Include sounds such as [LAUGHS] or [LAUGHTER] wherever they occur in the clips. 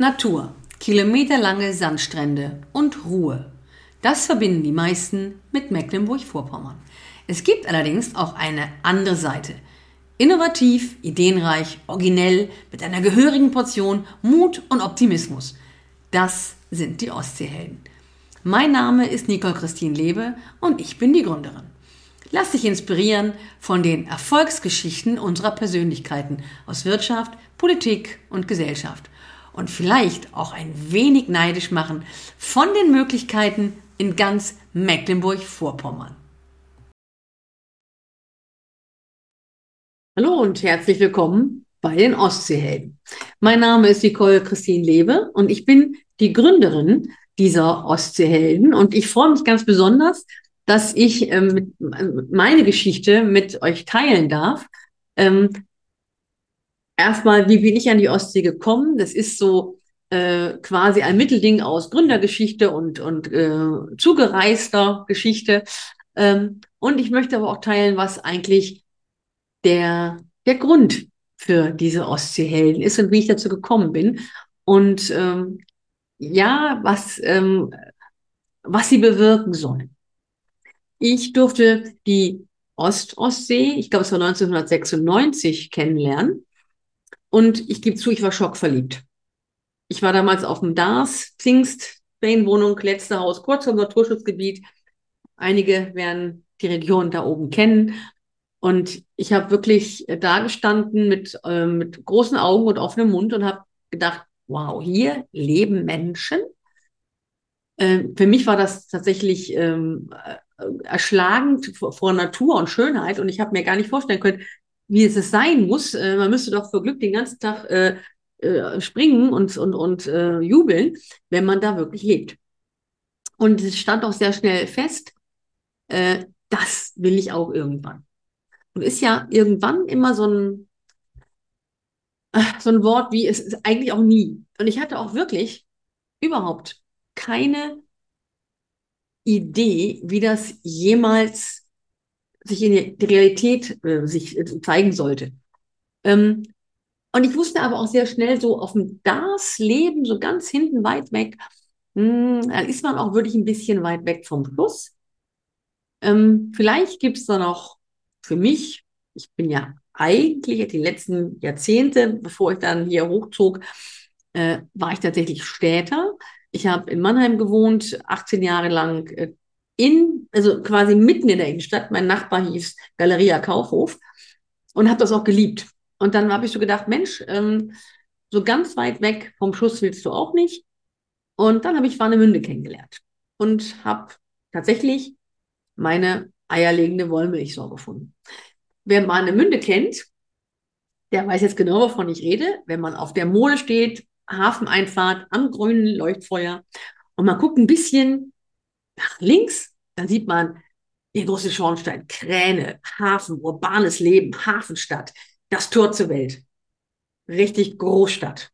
Natur, kilometerlange Sandstrände und Ruhe. Das verbinden die meisten mit Mecklenburg-Vorpommern. Es gibt allerdings auch eine andere Seite. Innovativ, ideenreich, originell, mit einer gehörigen Portion Mut und Optimismus. Das sind die Ostseehelden. Mein Name ist Nicole Christine Lebe und ich bin die Gründerin. Lass dich inspirieren von den Erfolgsgeschichten unserer Persönlichkeiten aus Wirtschaft, Politik und Gesellschaft und vielleicht auch ein wenig neidisch machen von den Möglichkeiten in ganz Mecklenburg-Vorpommern. Hallo und herzlich willkommen bei den Ostseehelden. Mein Name ist Nicole Christine Lebe und ich bin die Gründerin dieser Ostseehelden und ich freue mich ganz besonders, dass ich ähm, meine Geschichte mit euch teilen darf. Ähm, erstmal, wie bin ich an die Ostsee gekommen? Das ist so äh, quasi ein Mittelding aus Gründergeschichte und, und äh, zugereister Geschichte. Ähm, und ich möchte aber auch teilen, was eigentlich der, der Grund für diese Ostseehelden ist und wie ich dazu gekommen bin. Und ähm, ja, was, ähm, was sie bewirken sollen. Ich durfte die Ost-Ostsee, ich glaube es war 1996, kennenlernen. Und ich gebe zu, ich war schockverliebt. Ich war damals auf dem DARS, Pfingst, Ferienwohnung, letzte Haus, kurz vom Naturschutzgebiet. Einige werden die Region da oben kennen. Und ich habe wirklich da gestanden mit, äh, mit großen Augen und offenem Mund und habe gedacht, wow, hier leben Menschen. Ähm, für mich war das tatsächlich ähm, äh, erschlagend vor, vor, Natur und Schönheit und ich habe mir gar nicht vorstellen können, wie es sein muss. Äh, man müsste doch für Glück den ganzen Tag äh, äh, springen und, und, und äh, jubeln, wenn man da wirklich lebt. Und es stand auch sehr schnell fest, äh, das will ich auch irgendwann. Und ist ja irgendwann immer so ein, äh, so ein Wort wie es ist eigentlich auch nie. Und ich hatte auch wirklich überhaupt keine Idee, wie das jemals sich in die Realität äh, sich äh, zeigen sollte. Ähm, und ich wusste aber auch sehr schnell so auf dem Das-Leben, so ganz hinten weit weg, mh, hm, da ist man auch wirklich ein bisschen weit weg vom Schluss. Ähm, vielleicht gibt es da noch für mich, ich bin ja eigentlich die letzten Jahrzehnte, bevor ich dann hier hochzog, äh, war ich tatsächlich Städter. Ich habe in Mannheim gewohnt, 18 Jahre lang äh, in, also quasi mitten in der Innenstadt. Mein Nachbar hieß Galeria Kaufhof und habe das auch geliebt. Und dann habe ich so gedacht, Mensch, ähm, so ganz weit weg vom Schuss willst du auch nicht. Und dann habe ich Warnemünde kennengelernt und habe tatsächlich meine eierlegende Wollmilchsau gefunden. Wer Warnemünde kennt, der weiß jetzt genau, wovon ich rede. Wenn man auf der Mole steht, Hafeneinfahrt am grünen Leuchtfeuer und man guckt ein bisschen nach links, dann sieht man den großen Schornstein, Kräne, Hafen, urbanes Leben, Hafenstadt, das Tor zur Welt. Richtig Großstadt.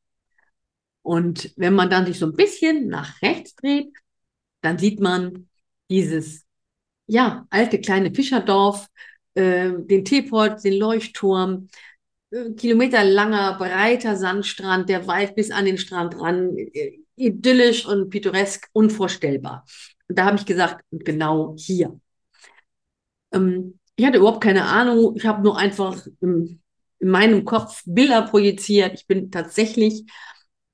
Und wenn man dann sich so ein bisschen nach rechts dreht, dann sieht man dieses, ja, alte kleine Fischerdorf, äh, den Teeport, den Leuchtturm, äh, kilometerlanger, breiter Sandstrand, der Wald bis an den Strand ran, äh, idyllisch und pittoresk, unvorstellbar. Da habe ich gesagt, genau hier. Ähm, ich hatte überhaupt keine Ahnung. Ich habe nur einfach im, in meinem Kopf Bilder projiziert. Ich bin tatsächlich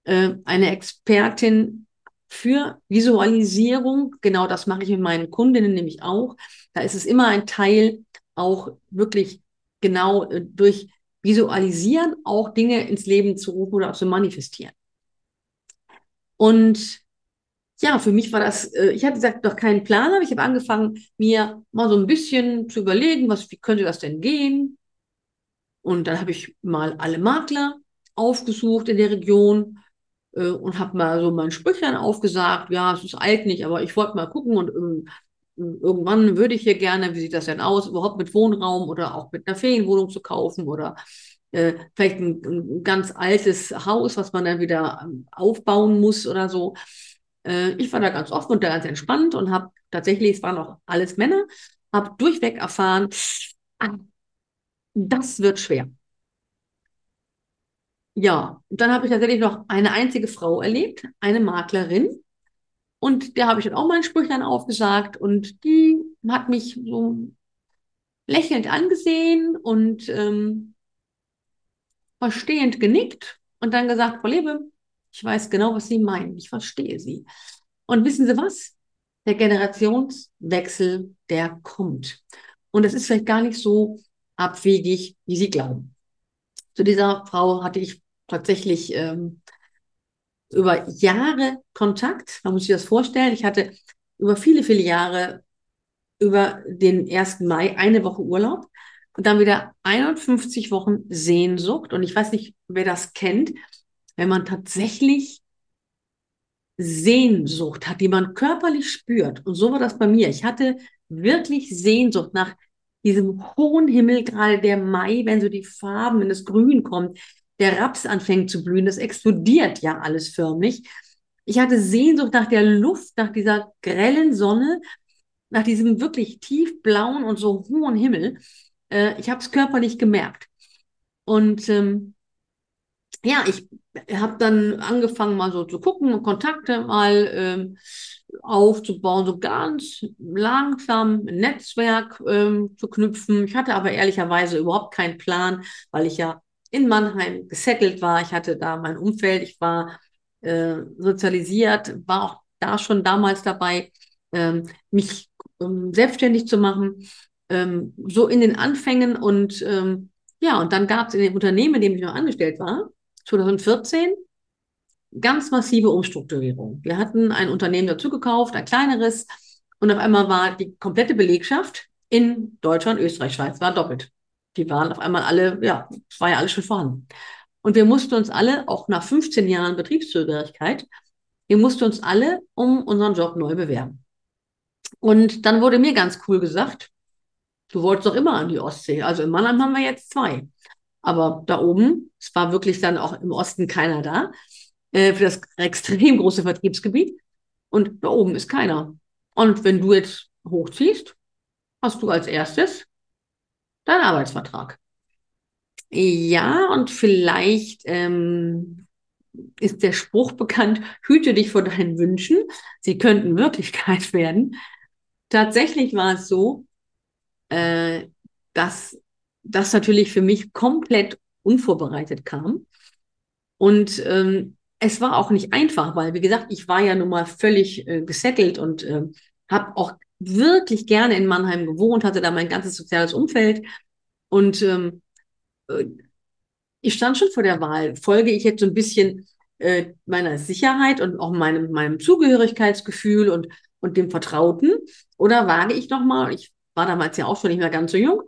äh, eine Expertin für Visualisierung. Genau das mache ich mit meinen Kundinnen nämlich auch. Da ist es immer ein Teil, auch wirklich genau äh, durch Visualisieren auch Dinge ins Leben zu rufen oder auch zu manifestieren. Und ja, für mich war das, äh, ich hatte gesagt, noch keinen Plan, aber ich habe angefangen, mir mal so ein bisschen zu überlegen, was, wie könnte das denn gehen? Und dann habe ich mal alle Makler aufgesucht in der Region äh, und habe mal so mein Sprüchlein aufgesagt. Ja, es ist alt nicht, aber ich wollte mal gucken und ähm, irgendwann würde ich hier gerne, wie sieht das denn aus, überhaupt mit Wohnraum oder auch mit einer Ferienwohnung zu kaufen oder äh, vielleicht ein, ein, ganz altes Haus, was man dann wieder ähm, aufbauen muss oder so. Äh, ich war da ganz offen und da ganz entspannt und habe tatsächlich, es waren auch alles Männer, habe durchweg erfahren, ah, das wird schwer. ja, dann habe ich tatsächlich noch eine einzige Frau erlebt, eine Maklerin. Und der habe ich dann auch mein Sprüchlein aufgesagt und die hat mich so lächelnd angesehen und ähm, verstehend genickt und dann gesagt, Frau Lebe, ich weiß genau, was Sie meinen. Ich verstehe Sie. Und wissen Sie was? Der Generationswechsel, der kommt. Und es ist vielleicht gar nicht so abwegig, wie Sie glauben. Zu dieser Frau hatte ich tatsächlich ähm, über Jahre Kontakt. Man muss sich das vorstellen. Ich hatte über viele, viele Jahre über den 1. Mai eine Woche Urlaub und dann wieder 51 Wochen Sehnsucht. Und ich weiß nicht, wer das kennt, wenn man tatsächlich Sehnsucht hat, die man körperlich spürt. Und so war das bei mir. Ich hatte wirklich Sehnsucht nach diesem hohen Himmel, gerade der Mai, wenn so die Farben, wenn das Grün kommt, der Raps anfängt zu blühen, das explodiert ja alles förmlich. Ich hatte Sehnsucht nach der Luft, nach dieser grellen Sonne, nach diesem wirklich tiefblauen und so hohen Himmel. Äh, ich habe es körperlich gemerkt. Und ähm, ja, ich habe dann angefangen, mal so zu gucken, Kontakte mal ähm, aufzubauen, so ganz langsam ein Netzwerk ähm, zu knüpfen. Ich hatte aber ehrlicherweise überhaupt keinen Plan, weil ich ja in Mannheim gesettelt war. Ich hatte da mein Umfeld, ich war äh, sozialisiert, war auch da schon damals dabei, ähm, mich ähm, selbstständig zu machen, ähm, so in den Anfängen und ähm, ja, und dann gab es in dem Unternehmen, in dem ich noch angestellt war, 2014, ganz massive Umstrukturierung. Wir hatten ein Unternehmen dazu gekauft, ein kleineres, und auf einmal war die komplette Belegschaft in Deutschland, Österreich, Schweiz war doppelt. Die waren auf einmal alle, ja, es war ja alles schon vorhanden. Und wir mussten uns alle, auch nach 15 Jahren Betriebszugehörigkeit, wir mussten uns alle um unseren Job neu bewerben. Und dann wurde mir ganz cool gesagt, du wolltest doch immer an die Ostsee. Also in Mannheim haben wir jetzt zwei. Aber da oben, es war wirklich dann auch im Osten keiner da, äh, für das extrem große Vertriebsgebiet. Und da oben ist keiner. Und wenn du jetzt hochziehst, hast du als erstes deinen Arbeitsvertrag. Ja, und vielleicht ähm, ist der Spruch bekannt, hüte dich vor deinen Wünschen. Sie könnten Wirklichkeit [LAUGHS] werden. Tatsächlich war es so, äh, dass das natürlich für mich komplett unvorbereitet kam. Und ähm, es war auch nicht einfach, weil, wie gesagt, ich war ja nun mal völlig äh, gesettelt und äh, habe auch wirklich gerne in Mannheim gewohnt, hatte da mein ganzes soziales Umfeld. Und ähm, äh, ich stand schon vor der Wahl, folge ich jetzt so ein bisschen äh, meiner Sicherheit und auch meinem, meinem Zugehörigkeitsgefühl und, und dem Vertrauten oder wage ich nochmal, ich war damals ja auch schon nicht mehr ganz so jung,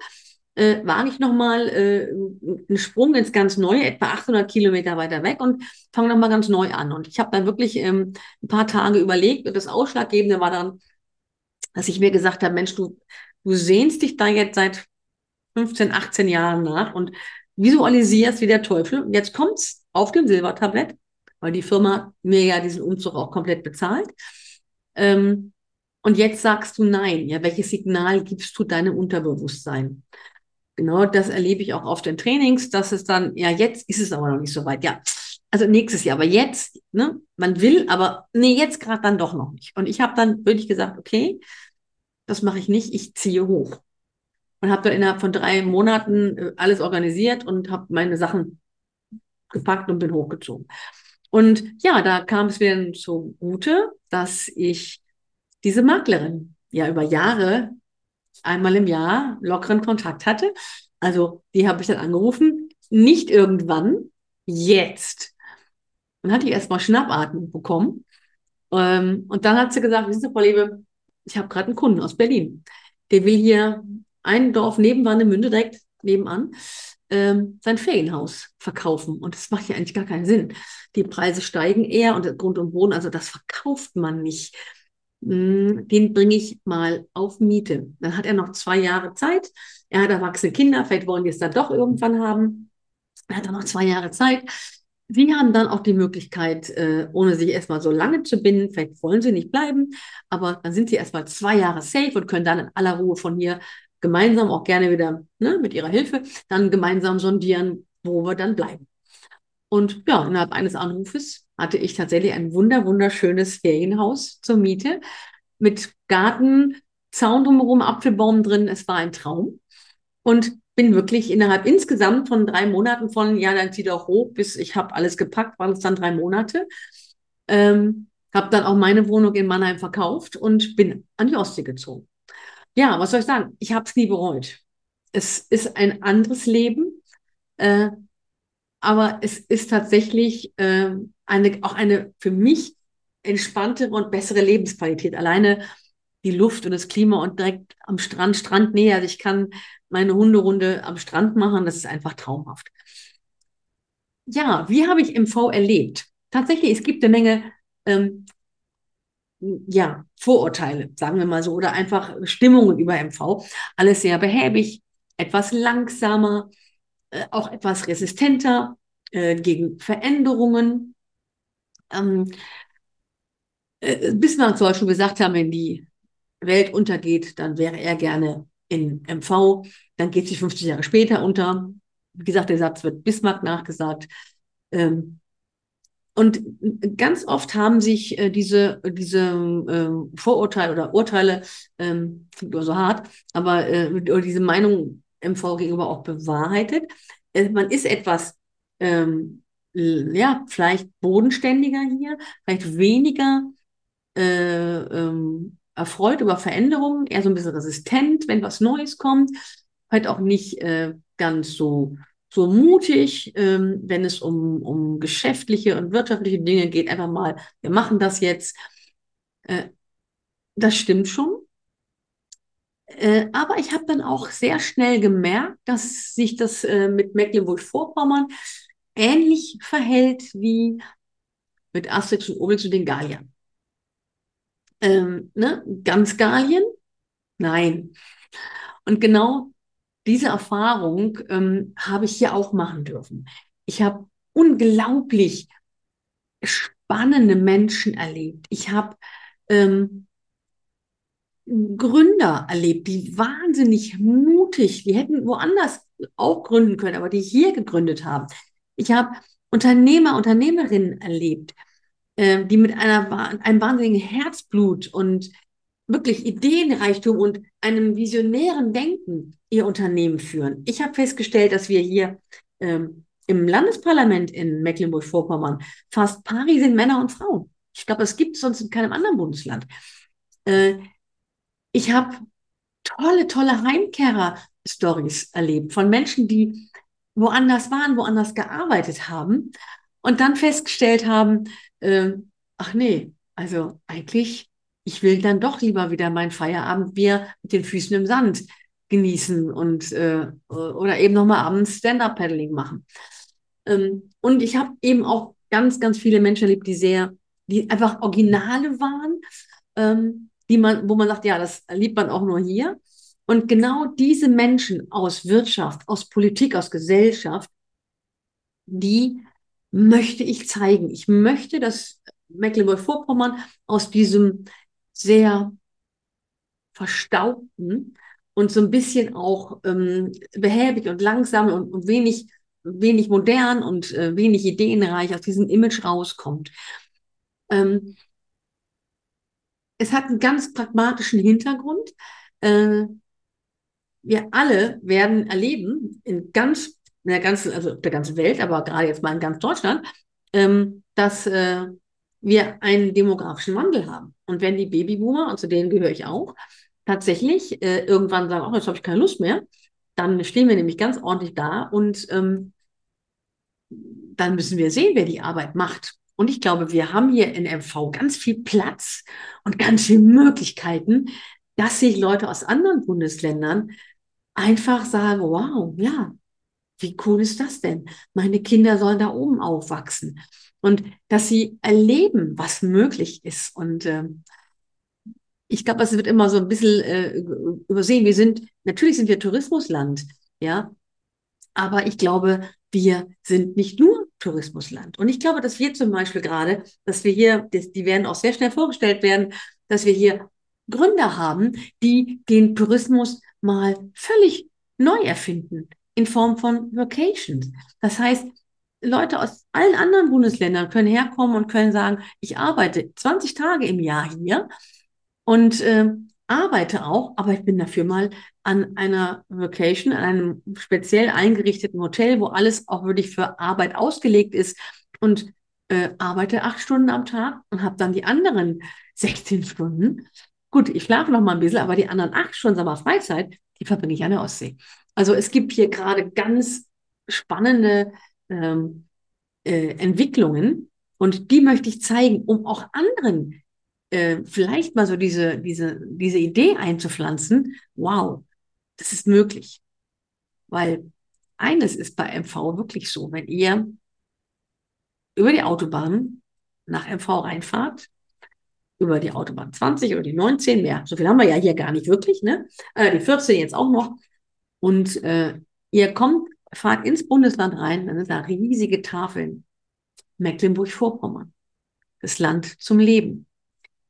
äh, wage ich nochmal äh, einen Sprung ins ganz Neue, etwa 800 Kilometer weiter weg und fange nochmal ganz neu an. Und ich habe dann wirklich ähm, ein paar Tage überlegt und das Ausschlaggebende war dann, dass ich mir gesagt habe, Mensch, du, du sehnst dich da jetzt seit 15, 18 Jahren nach und visualisierst wie der Teufel. Und jetzt kommt's auf dem Silbertablett, weil die Firma mir ja diesen Umzug auch komplett bezahlt. Ähm, und jetzt sagst du nein. Ja, welches Signal gibst du deinem Unterbewusstsein? Genau, das erlebe ich auch auf den Trainings, dass es dann, ja, jetzt ist es aber noch nicht so weit. Ja, also nächstes Jahr, aber jetzt, ne, man will, aber nee, jetzt gerade dann doch noch nicht. Und ich habe dann wirklich gesagt, okay, das mache ich nicht, ich ziehe hoch. Und habe dann innerhalb von drei Monaten äh, alles organisiert und habe meine Sachen gepackt und bin hochgezogen. Und ja, da kam es mir zugute, dass ich diese Maklerin ja über Jahre einmal im Jahr lockeren Kontakt hatte. Also die habe ich dann angerufen, nicht irgendwann, jetzt. Und hatte ich erstmal Schnappatmung bekommen. Ähm, und dann hat sie gesagt, wissen Sie, Frau Lebe, ich habe gerade einen Kunden aus Berlin. Der will hier ein Dorf neben Warnemünde, direkt nebenan, ähm, sein Ferienhaus verkaufen. Und das macht ja eigentlich gar keinen Sinn. Die Preise steigen eher und Grund und Boden, also das verkauft man nicht. Hm, den bringe ich mal auf Miete. Dann hat er noch zwei Jahre Zeit. Er hat erwachsene Kinder, vielleicht wollen die es dann doch irgendwann haben. Er hat dann noch zwei Jahre Zeit. Sie haben dann auch die Möglichkeit, äh, ohne sich erstmal so lange zu binden, vielleicht wollen Sie nicht bleiben, aber dann sind Sie erstmal zwei Jahre safe und können dann in aller Ruhe von hier gemeinsam auch gerne wieder ne, mit Ihrer Hilfe dann gemeinsam sondieren, wo wir dann bleiben. Und ja, innerhalb eines Anrufes hatte ich tatsächlich ein wunder, wunderschönes Ferienhaus zur Miete mit Garten, Zaun drumherum, Apfelbaum drin. Es war ein Traum. Und bin wirklich innerhalb insgesamt von drei Monaten von, ja, dann zieh doch hoch, bis ich habe alles gepackt, waren es dann drei Monate. Ähm, habe dann auch meine Wohnung in Mannheim verkauft und bin an die Ostsee gezogen. Ja, was soll ich sagen? Ich habe es nie bereut. Es ist ein anderes Leben, äh, aber es ist tatsächlich äh, eine, auch eine für mich entspanntere und bessere Lebensqualität. Alleine die Luft und das Klima und direkt am Strand, Strandnähe. Also ich kann meine Hunderunde am Strand machen. Das ist einfach traumhaft. Ja, wie habe ich MV erlebt? Tatsächlich, es gibt eine Menge ähm, ja, Vorurteile, sagen wir mal so, oder einfach Stimmungen über MV. Alles sehr behäbig, etwas langsamer, äh, auch etwas resistenter äh, gegen Veränderungen. Ähm, äh, Bismarck soll schon gesagt haben, wenn die Welt untergeht, dann wäre er gerne in MV. Dann geht sie 50 Jahre später unter. Wie gesagt, der Satz wird Bismarck nachgesagt. Ähm, und ganz oft haben sich äh, diese, diese ähm, Vorurteile oder Urteile, ähm, klingt nur so hart, aber äh, oder diese Meinung MV gegenüber auch bewahrheitet. Äh, man ist etwas, ähm, ja, vielleicht bodenständiger hier, vielleicht weniger äh, ähm, erfreut über Veränderungen, eher so ein bisschen resistent, wenn was Neues kommt, halt auch nicht äh, ganz so so mutig, ähm, wenn es um, um geschäftliche und wirtschaftliche Dinge geht, einfach mal, wir machen das jetzt. Äh, das stimmt schon. Äh, aber ich habe dann auch sehr schnell gemerkt, dass sich das äh, mit Mecklenburg-Vorpommern ähnlich verhält wie mit Asterix und Obelix und den Galliern. Ähm, ne? Ganz Gallien? Nein. Und genau diese Erfahrung ähm, habe ich hier auch machen dürfen. Ich habe unglaublich spannende Menschen erlebt. Ich habe ähm, Gründer erlebt, die wahnsinnig mutig, die hätten woanders auch gründen können, aber die hier gegründet haben. Ich habe Unternehmer, Unternehmerinnen erlebt, äh, die mit einer, einem wahnsinnigen Herzblut und wirklich Ideenreichtum und einem visionären Denken ihr Unternehmen führen. Ich habe festgestellt, dass wir hier ähm, im Landesparlament in Mecklenburg-Vorpommern fast pari sind Männer und Frauen. Ich glaube, das gibt es sonst in keinem anderen Bundesland. Äh, ich habe tolle, tolle Heimkehrer-Stories erlebt von Menschen, die woanders waren, woanders gearbeitet haben und dann festgestellt haben, äh, ach nee, also eigentlich ich will dann doch lieber wieder mein Feierabendbier mit den Füßen im Sand genießen und äh, oder eben nochmal abends Stand-up-Paddling machen. Ähm, und ich habe eben auch ganz, ganz viele Menschen erlebt, die sehr, die einfach Originale waren, ähm, die man, wo man sagt, ja, das liebt man auch nur hier. Und genau diese Menschen aus Wirtschaft, aus Politik, aus Gesellschaft, die möchte ich zeigen. Ich möchte, dass Mecklenburg-Vorpommern aus diesem sehr verstaubten und so ein bisschen auch ähm, behäbig und langsam und, und wenig, wenig modern und äh, wenig ideenreich aus diesem Image rauskommt. Ähm, es hat einen ganz pragmatischen Hintergrund. Äh, wir alle werden erleben, in ganz, in der ganzen, also der ganzen Welt, aber gerade jetzt mal in ganz Deutschland, ähm, dass äh, wir einen demografischen Wandel haben. Und wenn die Babyboomer, und zu denen gehöre ich auch, tatsächlich äh, irgendwann sagen, oh, jetzt habe ich keine Lust mehr, dann stehen wir nämlich ganz ordentlich da und ähm, dann müssen wir sehen, wer die Arbeit macht. Und ich glaube, wir haben hier in MV ganz viel Platz und ganz viele Möglichkeiten, dass sich Leute aus anderen Bundesländern einfach sagen, wow, ja, wie cool ist das denn? Meine Kinder sollen da oben aufwachsen und dass sie erleben, was möglich ist. Und äh, ich glaube, es wird immer so ein bisschen äh, übersehen. Wir sind, natürlich sind wir Tourismusland, ja, aber ich glaube, wir sind nicht nur Tourismusland. Und ich glaube, dass wir zum Beispiel gerade, dass wir hier, die werden auch sehr schnell vorgestellt werden, dass wir hier Gründer haben, die den Tourismus mal völlig neu erfinden in Form von Vacations. Das heißt, Leute aus allen anderen Bundesländern können herkommen und können sagen, ich arbeite 20 Tage im Jahr hier und äh, arbeite auch, aber ich bin dafür mal an einer Vacation, an einem speziell eingerichteten Hotel, wo alles auch wirklich für Arbeit ausgelegt ist und äh, arbeite acht Stunden am Tag und habe dann die anderen 16 Stunden. Gut, ich schlafe noch mal ein bisschen, aber die anderen acht Stunden, wir Freizeit, die verbringe ich an der Ostsee. Also es gibt hier gerade ganz spannende ähm, äh, Entwicklungen und die möchte ich zeigen, um auch anderen äh, vielleicht mal so diese, diese, diese Idee einzupflanzen. Wow, das ist möglich. Weil eines ist bei MV wirklich so, wenn ihr über die Autobahn nach MV reinfahrt, über die Autobahn 20 oder die 19, mehr, so viel haben wir ja hier gar nicht wirklich, ne? Äh, die 14 jetzt auch noch. Und äh, ihr kommt, fahrt ins Bundesland rein, dann sind da riesige Tafeln. Mecklenburg-Vorpommern. Das Land zum Leben.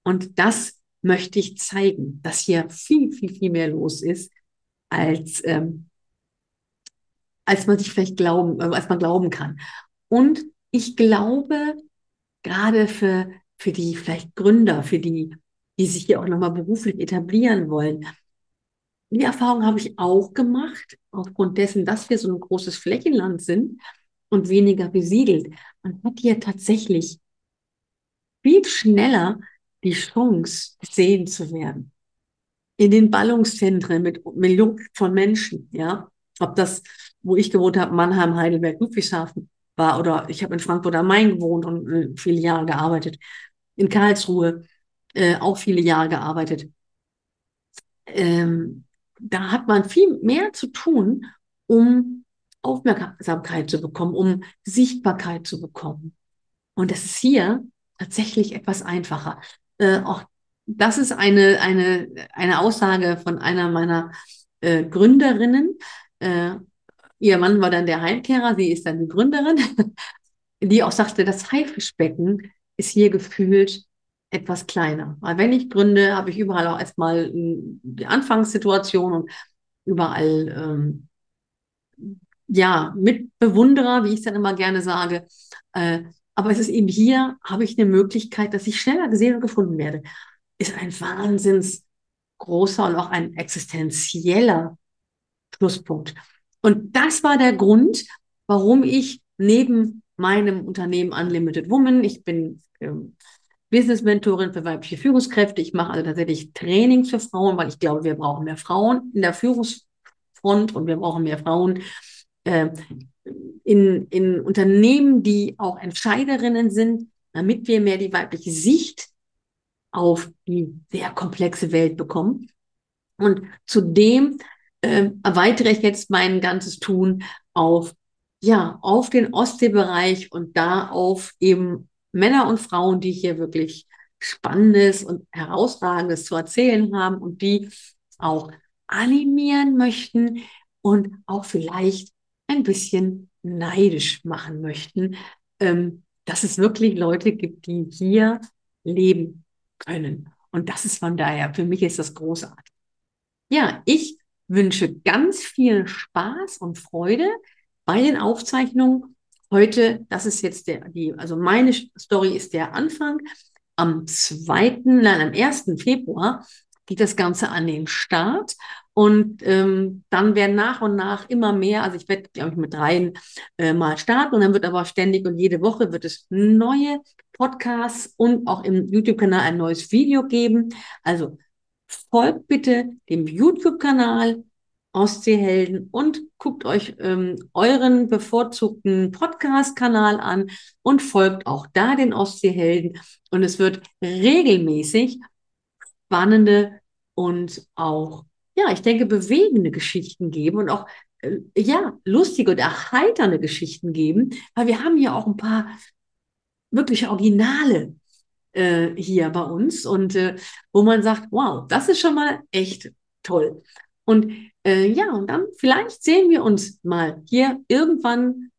Und das möchte ich zeigen, dass hier viel, viel, viel mehr los ist, als, ähm, als man sich vielleicht glauben, äh, als man glauben kann. Und ich glaube, gerade für, für die vielleicht Gründer, für die, die sich hier auch nochmal beruflich etablieren wollen, die Erfahrung habe ich auch gemacht, aufgrund dessen, dass wir so ein großes Flächenland sind und weniger besiedelt. Man hat hier tatsächlich viel schneller die Chance, gesehen zu werden. In den Ballungszentren mit Millionen von Menschen, ja. Ob das, wo ich gewohnt habe, Mannheim, Heidelberg, Ludwigshafen war, oder ich habe in Frankfurt am Main gewohnt und äh, viele Jahre gearbeitet. In Karlsruhe äh, auch viele Jahre gearbeitet. Ähm, da hat man viel mehr zu tun, um Aufmerksamkeit zu bekommen, um Sichtbarkeit zu bekommen. Und das ist hier tatsächlich etwas einfacher äh, auch das ist eine, eine, eine Aussage von einer meiner äh, Gründerinnen. Äh, ihr Mann war dann der Heimkehrer, sie ist dann die Gründerin, [LAUGHS] die auch sagte, das Haifischbecken ist hier gefühlt etwas kleiner. Weil wenn ich gründe, habe ich überall auch erstmal die Anfangssituation und überall ähm, ja Mitbewunderer, wie ich es dann immer gerne sage. Äh, aber es ist eben hier, habe ich eine Möglichkeit, dass ich schneller gesehen und gefunden werde. Ist ein wahnsinns großer und auch ein existenzieller Schlusspunkt. Und das war der Grund, warum ich neben meinem Unternehmen Unlimited Woman, ich bin ähm, Business Mentorin für weibliche Führungskräfte, ich mache also tatsächlich Trainings für Frauen, weil ich glaube, wir brauchen mehr Frauen in der Führungsfront und wir brauchen mehr Frauen äh, in, in Unternehmen, die auch Entscheiderinnen sind, damit wir mehr die weibliche Sicht auf die sehr komplexe Welt bekommen. Und zudem äh, erweitere ich jetzt mein ganzes Tun auf, ja, auf den Ostseebereich und da auf eben Männer und Frauen, die hier wirklich Spannendes und Herausragendes zu erzählen haben und die auch animieren möchten und auch vielleicht ein bisschen neidisch machen möchten, ähm, dass es wirklich Leute gibt, die hier leben können. Und das ist von daher, für mich ist das großartig. Ja, ich wünsche ganz viel Spaß und Freude bei den Aufzeichnungen. Heute, das ist jetzt der, die, also meine Story ist der Anfang. Am zweiten, nein, am ersten Februar geht das Ganze an den Start. Und ähm, dann werden nach und nach immer mehr, also ich werde, glaube ich, mit dreien äh, mal starten und dann wird aber ständig und jede Woche wird es neue Podcasts und auch im YouTube-Kanal ein neues Video geben. Also folgt bitte dem YouTube-Kanal Ostseehelden und guckt euch ähm, euren bevorzugten Podcast-Kanal an und folgt auch da den Ostseehelden. Und es wird regelmäßig spannende und auch ja, ich denke, bewegende Geschichten geben und auch, äh, ja, lustige und erheiternde Geschichten geben, weil wir haben hier auch ein paar wirklich Originale äh, hier bei uns und äh, wo man sagt, wow, das ist schon mal echt toll. Und äh, ja, und dann vielleicht sehen wir uns mal hier irgendwann,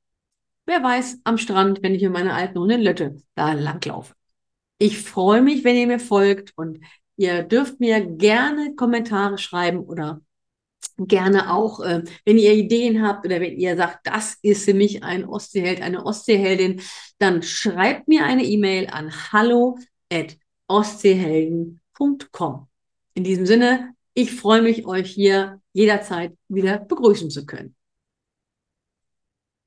wer weiß, am Strand, wenn ich mit meiner alten Hunde Lötte da langlaufe. Ich freue mich, wenn ihr mir folgt und ihr dürft mir gerne Kommentare schreiben oder gerne auch, äh, wenn ihr Ideen habt oder wenn ihr sagt, das ist für mich ein Ostseeheld, eine Ostseeheldin, dann schreibt mir eine E-Mail an hallo at ostseehelden.com. In diesem Sinne, ich freue mich, euch hier jederzeit wieder begrüßen zu können.